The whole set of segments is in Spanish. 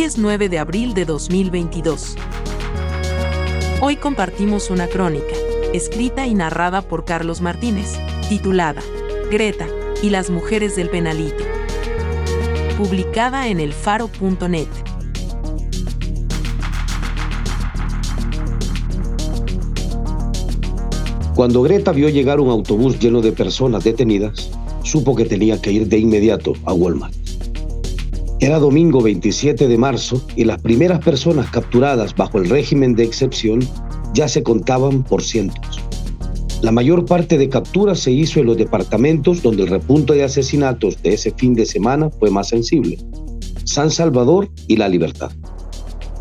Hoy es 9 de abril de 2022. Hoy compartimos una crónica, escrita y narrada por Carlos Martínez, titulada Greta y las mujeres del penalito, publicada en elfaro.net. Cuando Greta vio llegar un autobús lleno de personas detenidas, supo que tenía que ir de inmediato a Walmart. Era domingo 27 de marzo y las primeras personas capturadas bajo el régimen de excepción ya se contaban por cientos. La mayor parte de capturas se hizo en los departamentos donde el repunto de asesinatos de ese fin de semana fue más sensible. San Salvador y La Libertad.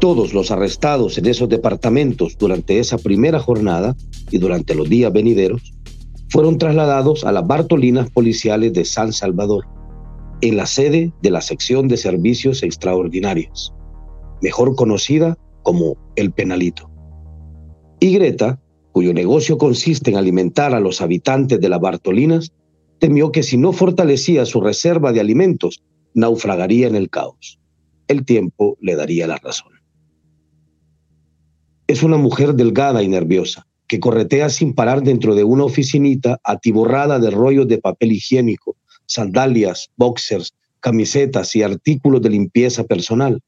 Todos los arrestados en esos departamentos durante esa primera jornada y durante los días venideros fueron trasladados a las Bartolinas policiales de San Salvador en la sede de la sección de servicios extraordinarios, mejor conocida como el penalito. Y Greta, cuyo negocio consiste en alimentar a los habitantes de las Bartolinas, temió que si no fortalecía su reserva de alimentos, naufragaría en el caos. El tiempo le daría la razón. Es una mujer delgada y nerviosa, que corretea sin parar dentro de una oficinita atiborrada de rollos de papel higiénico sandalias, boxers, camisetas y artículos de limpieza personal.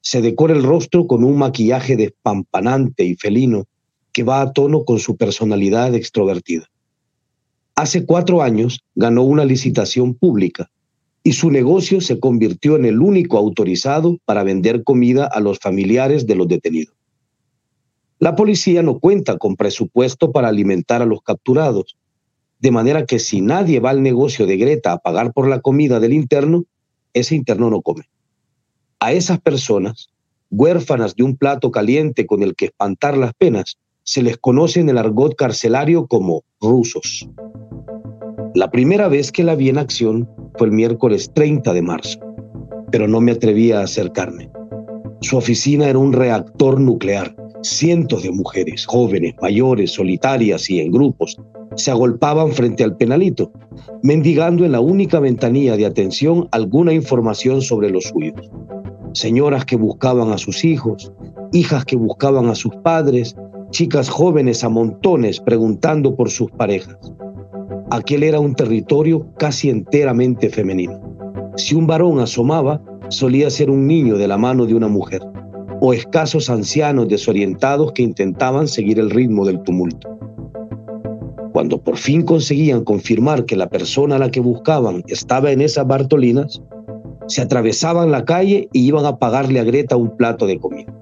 Se decora el rostro con un maquillaje despampanante y felino que va a tono con su personalidad extrovertida. Hace cuatro años ganó una licitación pública y su negocio se convirtió en el único autorizado para vender comida a los familiares de los detenidos. La policía no cuenta con presupuesto para alimentar a los capturados de manera que si nadie va al negocio de Greta a pagar por la comida del interno, ese interno no come. A esas personas, huérfanas de un plato caliente con el que espantar las penas, se les conoce en el argot carcelario como rusos. La primera vez que la vi en acción fue el miércoles 30 de marzo, pero no me atrevía a acercarme. Su oficina era un reactor nuclear. Cientos de mujeres, jóvenes, mayores, solitarias y en grupos, se agolpaban frente al penalito, mendigando en la única ventanilla de atención alguna información sobre los suyos. Señoras que buscaban a sus hijos, hijas que buscaban a sus padres, chicas jóvenes a montones preguntando por sus parejas. Aquel era un territorio casi enteramente femenino. Si un varón asomaba, solía ser un niño de la mano de una mujer, o escasos ancianos desorientados que intentaban seguir el ritmo del tumulto. Cuando por fin conseguían confirmar que la persona a la que buscaban estaba en esas Bartolinas, se atravesaban la calle y iban a pagarle a Greta un plato de comida.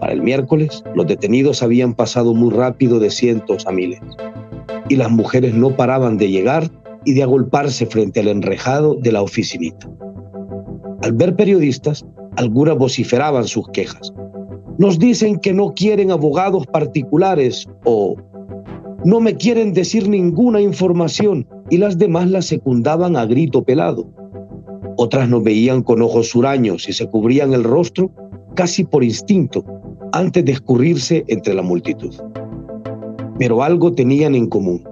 Para el miércoles, los detenidos habían pasado muy rápido de cientos a miles, y las mujeres no paraban de llegar y de agolparse frente al enrejado de la oficinita. Al ver periodistas, algunas vociferaban sus quejas. Nos dicen que no quieren abogados particulares o no me quieren decir ninguna información y las demás la secundaban a grito pelado. Otras nos veían con ojos huraños y se cubrían el rostro casi por instinto antes de escurrirse entre la multitud. Pero algo tenían en común.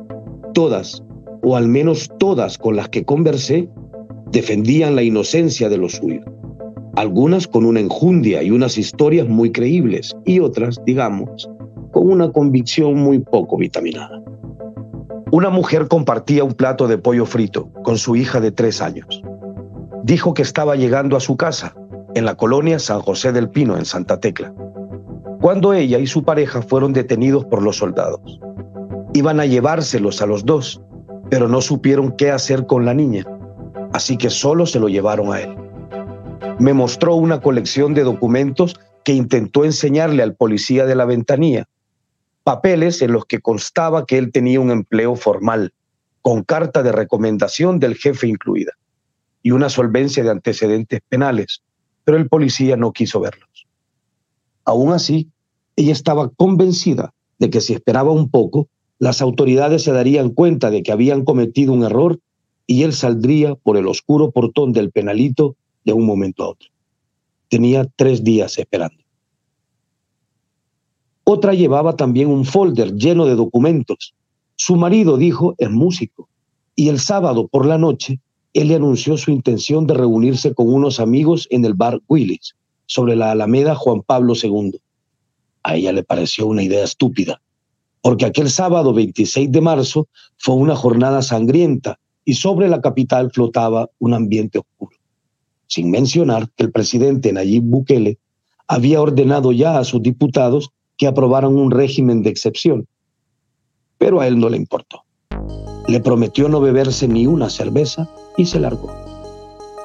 Todas, o al menos todas con las que conversé, defendían la inocencia de los suyos. Algunas con una enjundia y unas historias muy creíbles y otras, digamos, con una convicción muy poco vitaminada. Una mujer compartía un plato de pollo frito con su hija de tres años. Dijo que estaba llegando a su casa, en la colonia San José del Pino, en Santa Tecla, cuando ella y su pareja fueron detenidos por los soldados. Iban a llevárselos a los dos, pero no supieron qué hacer con la niña, así que solo se lo llevaron a él. Me mostró una colección de documentos que intentó enseñarle al policía de la ventanilla, papeles en los que constaba que él tenía un empleo formal, con carta de recomendación del jefe incluida, y una solvencia de antecedentes penales, pero el policía no quiso verlos. Aún así, ella estaba convencida de que si esperaba un poco, las autoridades se darían cuenta de que habían cometido un error y él saldría por el oscuro portón del penalito de un momento a otro. Tenía tres días esperando. Otra llevaba también un folder lleno de documentos. Su marido dijo es músico y el sábado por la noche él le anunció su intención de reunirse con unos amigos en el bar Willis, sobre la Alameda Juan Pablo II. A ella le pareció una idea estúpida, porque aquel sábado 26 de marzo fue una jornada sangrienta y sobre la capital flotaba un ambiente oscuro. Sin mencionar que el presidente Nayib Bukele había ordenado ya a sus diputados que aprobaran un régimen de excepción. Pero a él no le importó. Le prometió no beberse ni una cerveza y se largó.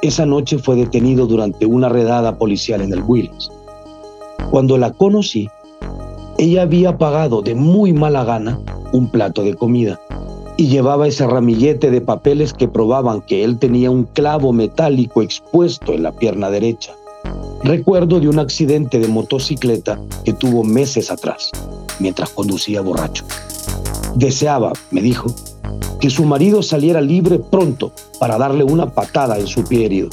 Esa noche fue detenido durante una redada policial en el Willis. Cuando la conocí, ella había pagado de muy mala gana un plato de comida y llevaba ese ramillete de papeles que probaban que él tenía un clavo metálico expuesto en la pierna derecha. Recuerdo de un accidente de motocicleta que tuvo meses atrás, mientras conducía borracho. Deseaba, me dijo, que su marido saliera libre pronto para darle una patada en su pie herido.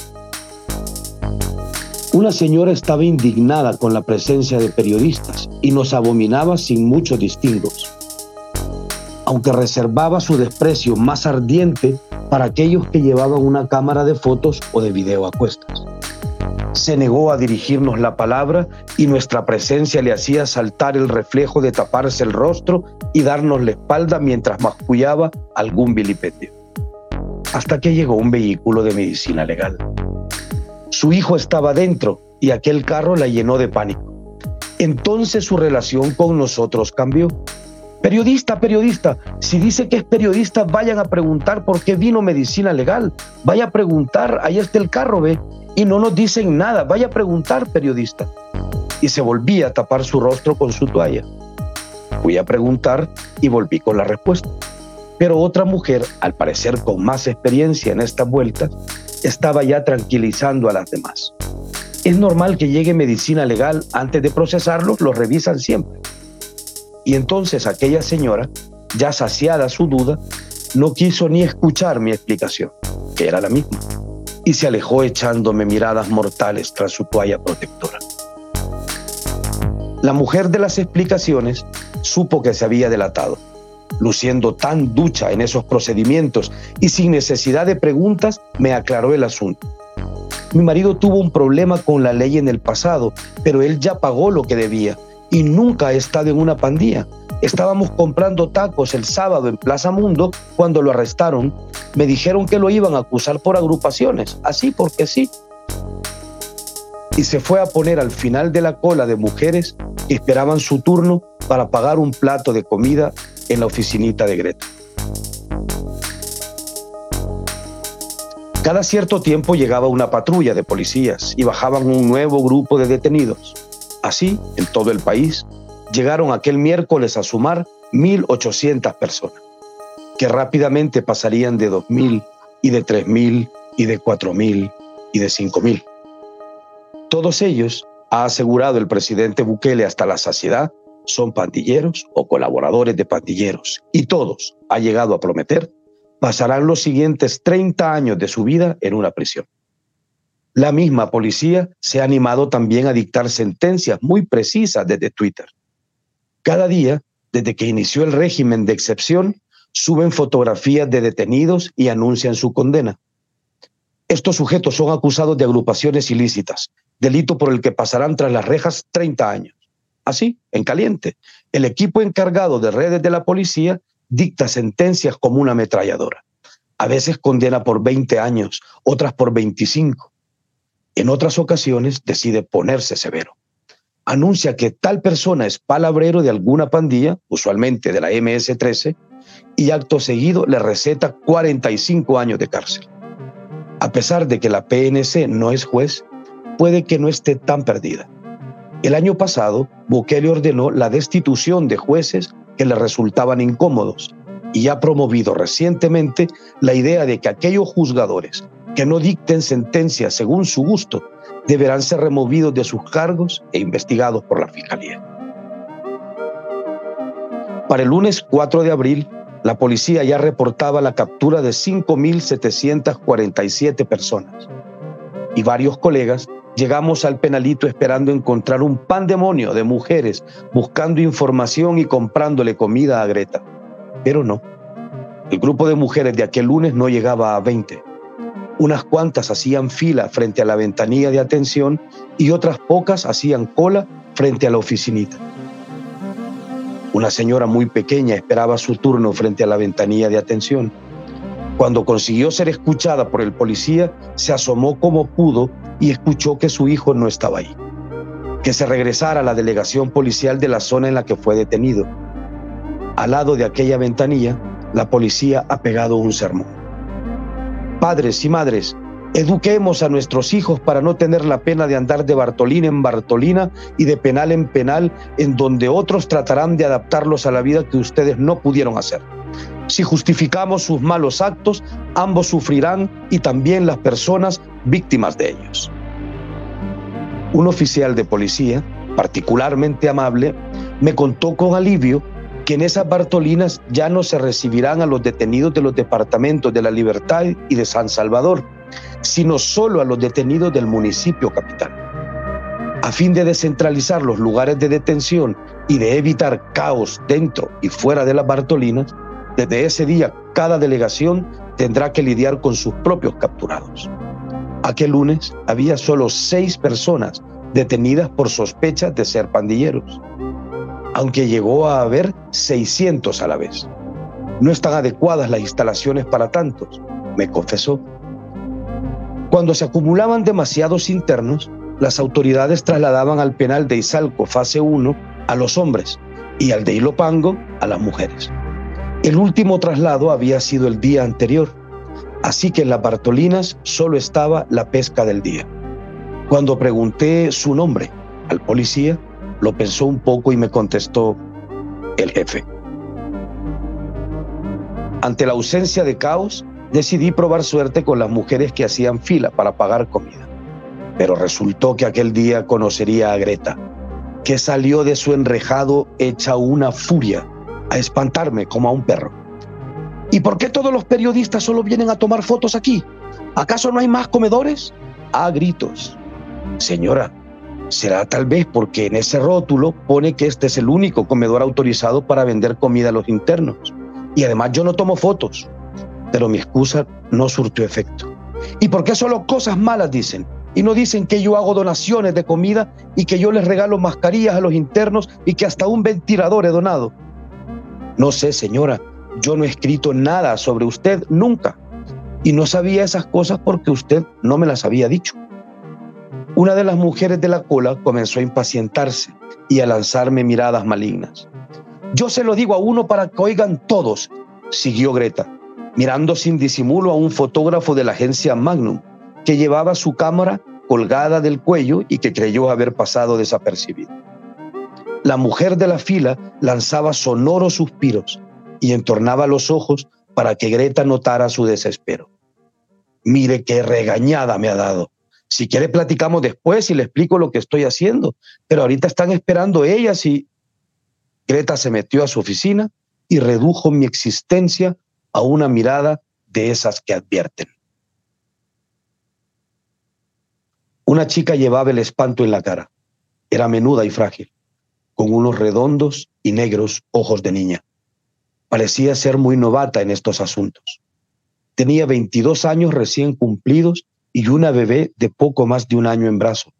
Una señora estaba indignada con la presencia de periodistas y nos abominaba sin muchos distingos aunque reservaba su desprecio más ardiente para aquellos que llevaban una cámara de fotos o de video a cuestas. Se negó a dirigirnos la palabra y nuestra presencia le hacía saltar el reflejo de taparse el rostro y darnos la espalda mientras mascullaba algún vilipendio. Hasta que llegó un vehículo de medicina legal. Su hijo estaba dentro y aquel carro la llenó de pánico. Entonces su relación con nosotros cambió Periodista, periodista, si dice que es periodista, vayan a preguntar por qué vino medicina legal. Vaya a preguntar, ahí está el carro, ve, y no nos dicen nada. Vaya a preguntar, periodista. Y se volvía a tapar su rostro con su toalla. Fui a preguntar y volví con la respuesta. Pero otra mujer, al parecer con más experiencia en esta vuelta, estaba ya tranquilizando a las demás. Es normal que llegue medicina legal antes de procesarlos, lo revisan siempre. Y entonces aquella señora, ya saciada su duda, no quiso ni escuchar mi explicación, que era la misma, y se alejó echándome miradas mortales tras su toalla protectora. La mujer de las explicaciones supo que se había delatado, luciendo tan ducha en esos procedimientos y sin necesidad de preguntas, me aclaró el asunto. Mi marido tuvo un problema con la ley en el pasado, pero él ya pagó lo que debía y nunca he estado en una pandilla. Estábamos comprando tacos el sábado en Plaza Mundo cuando lo arrestaron. Me dijeron que lo iban a acusar por agrupaciones, así porque sí. Y se fue a poner al final de la cola de mujeres que esperaban su turno para pagar un plato de comida en la oficinita de Greta. Cada cierto tiempo llegaba una patrulla de policías y bajaban un nuevo grupo de detenidos. Así, en todo el país, llegaron aquel miércoles a sumar 1.800 personas, que rápidamente pasarían de 2.000 y de 3.000 y de 4.000 y de 5.000. Todos ellos, ha asegurado el presidente Bukele hasta la saciedad, son pandilleros o colaboradores de pandilleros, y todos, ha llegado a prometer, pasarán los siguientes 30 años de su vida en una prisión. La misma policía se ha animado también a dictar sentencias muy precisas desde Twitter. Cada día, desde que inició el régimen de excepción, suben fotografías de detenidos y anuncian su condena. Estos sujetos son acusados de agrupaciones ilícitas, delito por el que pasarán tras las rejas 30 años. Así, en caliente, el equipo encargado de redes de la policía dicta sentencias como una ametralladora. A veces condena por 20 años, otras por 25. En otras ocasiones decide ponerse severo. Anuncia que tal persona es palabrero de alguna pandilla, usualmente de la MS-13, y acto seguido le receta 45 años de cárcel. A pesar de que la PNC no es juez, puede que no esté tan perdida. El año pasado, Bukele ordenó la destitución de jueces que le resultaban incómodos y ha promovido recientemente la idea de que aquellos juzgadores que no dicten sentencias según su gusto deberán ser removidos de sus cargos e investigados por la Fiscalía. Para el lunes 4 de abril, la policía ya reportaba la captura de 5.747 personas. Y varios colegas llegamos al penalito esperando encontrar un pandemonio de mujeres buscando información y comprándole comida a Greta. Pero no. El grupo de mujeres de aquel lunes no llegaba a 20. Unas cuantas hacían fila frente a la ventanilla de atención y otras pocas hacían cola frente a la oficinita. Una señora muy pequeña esperaba su turno frente a la ventanilla de atención. Cuando consiguió ser escuchada por el policía, se asomó como pudo y escuchó que su hijo no estaba ahí. Que se regresara a la delegación policial de la zona en la que fue detenido. Al lado de aquella ventanilla, la policía ha pegado un sermón. Padres y madres, Eduquemos a nuestros hijos para no tener la pena de andar de Bartolina en Bartolina y de penal en penal, en donde otros tratarán de adaptarlos a la vida que ustedes no pudieron hacer. Si justificamos sus malos actos, ambos sufrirán y también las personas víctimas de ellos. Un oficial de policía, particularmente amable, me contó con alivio que en esas Bartolinas ya no se recibirán a los detenidos de los departamentos de la Libertad y de San Salvador, sino solo a los detenidos del municipio capital. A fin de descentralizar los lugares de detención y de evitar caos dentro y fuera de las Bartolinas, desde ese día cada delegación tendrá que lidiar con sus propios capturados. Aquel lunes había solo seis personas detenidas por sospechas de ser pandilleros, aunque llegó a haber 600 a la vez. No están adecuadas las instalaciones para tantos, me confesó cuando se acumulaban demasiados internos, las autoridades trasladaban al penal de Izalco, fase 1, a los hombres y al de Ilopango a las mujeres. El último traslado había sido el día anterior, así que en las Bartolinas solo estaba la pesca del día. Cuando pregunté su nombre al policía, lo pensó un poco y me contestó el jefe. Ante la ausencia de caos, decidí probar suerte con las mujeres que hacían fila para pagar comida. Pero resultó que aquel día conocería a Greta, que salió de su enrejado hecha una furia, a espantarme como a un perro. ¿Y por qué todos los periodistas solo vienen a tomar fotos aquí? ¿Acaso no hay más comedores? A gritos. Señora, será tal vez porque en ese rótulo pone que este es el único comedor autorizado para vender comida a los internos. Y además yo no tomo fotos pero mi excusa no surtió efecto. ¿Y por qué solo cosas malas dicen? Y no dicen que yo hago donaciones de comida y que yo les regalo mascarillas a los internos y que hasta un ventilador he donado. No sé, señora, yo no he escrito nada sobre usted nunca. Y no sabía esas cosas porque usted no me las había dicho. Una de las mujeres de la cola comenzó a impacientarse y a lanzarme miradas malignas. Yo se lo digo a uno para que oigan todos, siguió Greta mirando sin disimulo a un fotógrafo de la agencia Magnum, que llevaba su cámara colgada del cuello y que creyó haber pasado desapercibido. La mujer de la fila lanzaba sonoros suspiros y entornaba los ojos para que Greta notara su desespero. Mire qué regañada me ha dado. Si quiere platicamos después y le explico lo que estoy haciendo, pero ahorita están esperando ellas y... Greta se metió a su oficina y redujo mi existencia a una mirada de esas que advierten. Una chica llevaba el espanto en la cara. Era menuda y frágil, con unos redondos y negros ojos de niña. Parecía ser muy novata en estos asuntos. Tenía 22 años recién cumplidos y una bebé de poco más de un año en brazo.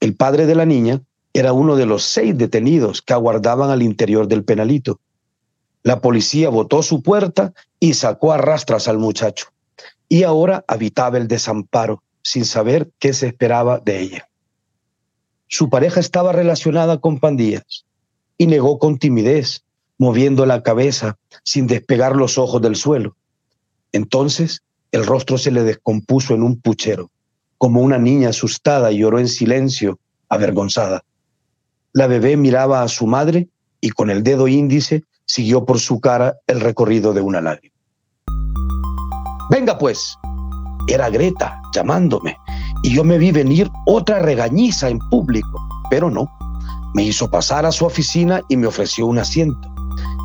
El padre de la niña era uno de los seis detenidos que aguardaban al interior del penalito la policía botó su puerta y sacó a rastras al muchacho. Y ahora habitaba el desamparo, sin saber qué se esperaba de ella. Su pareja estaba relacionada con pandillas y negó con timidez, moviendo la cabeza sin despegar los ojos del suelo. Entonces el rostro se le descompuso en un puchero, como una niña asustada lloró en silencio, avergonzada. La bebé miraba a su madre y con el dedo índice siguió por su cara el recorrido de una lágrima. Venga pues, era Greta llamándome, y yo me vi venir otra regañiza en público, pero no. Me hizo pasar a su oficina y me ofreció un asiento.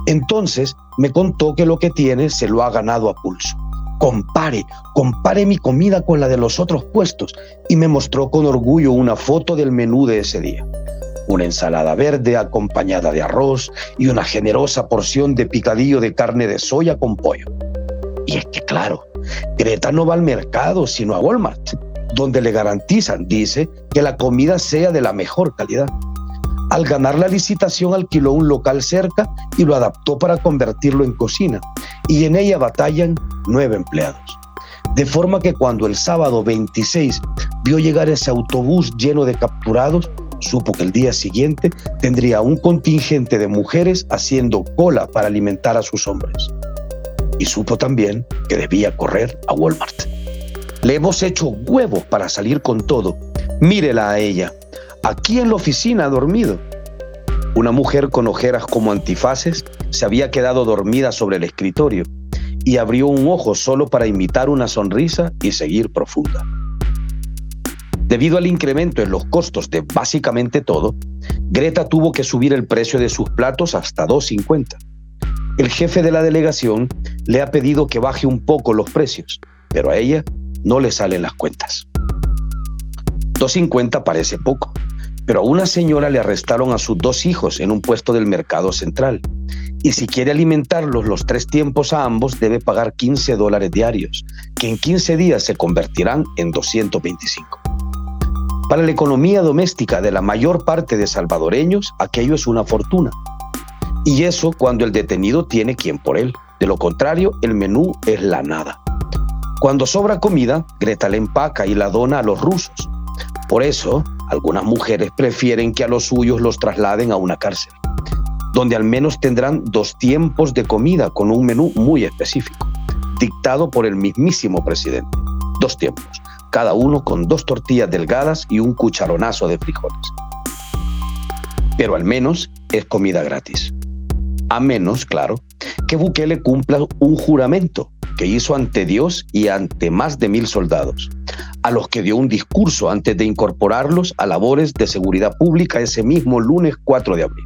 Entonces me contó que lo que tiene se lo ha ganado a pulso. Compare, compare mi comida con la de los otros puestos y me mostró con orgullo una foto del menú de ese día. Una ensalada verde acompañada de arroz y una generosa porción de picadillo de carne de soya con pollo. Y es que claro, Greta no va al mercado, sino a Walmart, donde le garantizan, dice, que la comida sea de la mejor calidad. Al ganar la licitación alquiló un local cerca y lo adaptó para convertirlo en cocina, y en ella batallan nueve empleados. De forma que cuando el sábado 26 vio llegar ese autobús lleno de capturados, supo que el día siguiente tendría un contingente de mujeres haciendo cola para alimentar a sus hombres. Y supo también que debía correr a Walmart. Le hemos hecho huevos para salir con todo. Mírela a ella, aquí en la oficina ha dormido. Una mujer con ojeras como antifaces se había quedado dormida sobre el escritorio y abrió un ojo solo para imitar una sonrisa y seguir profunda. Debido al incremento en los costos de básicamente todo, Greta tuvo que subir el precio de sus platos hasta 2.50. El jefe de la delegación le ha pedido que baje un poco los precios, pero a ella no le salen las cuentas. 2.50 parece poco, pero a una señora le arrestaron a sus dos hijos en un puesto del mercado central. Y si quiere alimentarlos los tres tiempos a ambos, debe pagar 15 dólares diarios, que en 15 días se convertirán en 225. Para la economía doméstica de la mayor parte de salvadoreños, aquello es una fortuna. Y eso cuando el detenido tiene quien por él. De lo contrario, el menú es la nada. Cuando sobra comida, Greta la empaca y la dona a los rusos. Por eso, algunas mujeres prefieren que a los suyos los trasladen a una cárcel, donde al menos tendrán dos tiempos de comida con un menú muy específico, dictado por el mismísimo presidente. Dos tiempos, cada uno con dos tortillas delgadas y un cucharonazo de frijoles. Pero al menos es comida gratis. A menos, claro, que Bukele cumpla un juramento que hizo ante Dios y ante más de mil soldados a los que dio un discurso antes de incorporarlos a labores de seguridad pública ese mismo lunes 4 de abril.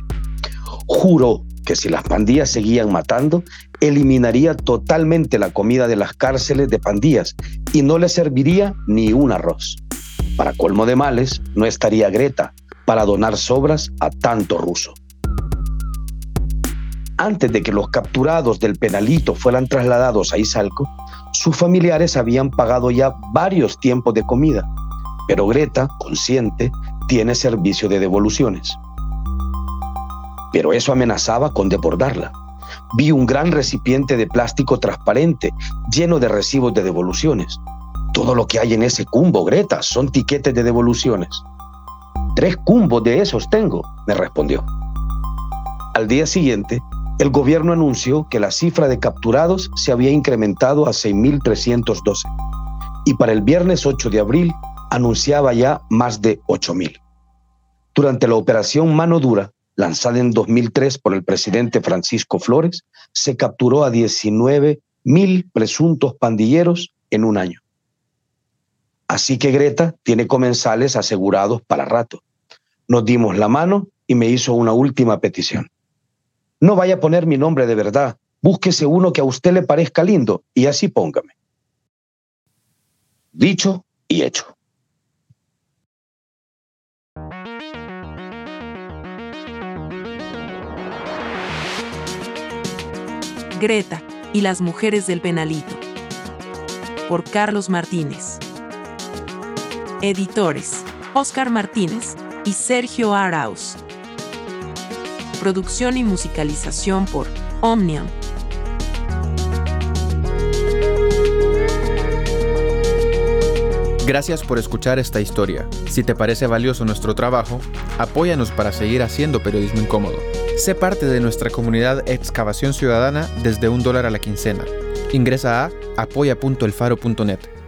Juró que si las pandillas seguían matando, eliminaría totalmente la comida de las cárceles de pandillas y no le serviría ni un arroz. Para colmo de males, no estaría Greta para donar sobras a tanto ruso. Antes de que los capturados del penalito fueran trasladados a Izalco, sus familiares habían pagado ya varios tiempos de comida, pero Greta, consciente, tiene servicio de devoluciones. Pero eso amenazaba con desbordarla. Vi un gran recipiente de plástico transparente lleno de recibos de devoluciones. Todo lo que hay en ese cumbo, Greta, son tiquetes de devoluciones. Tres cumbos de esos tengo, me respondió. Al día siguiente, el gobierno anunció que la cifra de capturados se había incrementado a 6.312 y para el viernes 8 de abril anunciaba ya más de 8.000. Durante la operación Mano Dura, lanzada en 2003 por el presidente Francisco Flores, se capturó a 19.000 presuntos pandilleros en un año. Así que Greta tiene comensales asegurados para rato. Nos dimos la mano y me hizo una última petición. No vaya a poner mi nombre de verdad. Búsquese uno que a usted le parezca lindo y así póngame. Dicho y hecho. Greta y las mujeres del penalito. Por Carlos Martínez. Editores. Oscar Martínez y Sergio Arauz. Producción y musicalización por Omnium. Gracias por escuchar esta historia. Si te parece valioso nuestro trabajo, apóyanos para seguir haciendo periodismo incómodo. Sé parte de nuestra comunidad Excavación Ciudadana desde un dólar a la quincena. Ingresa a apoya.elfaro.net.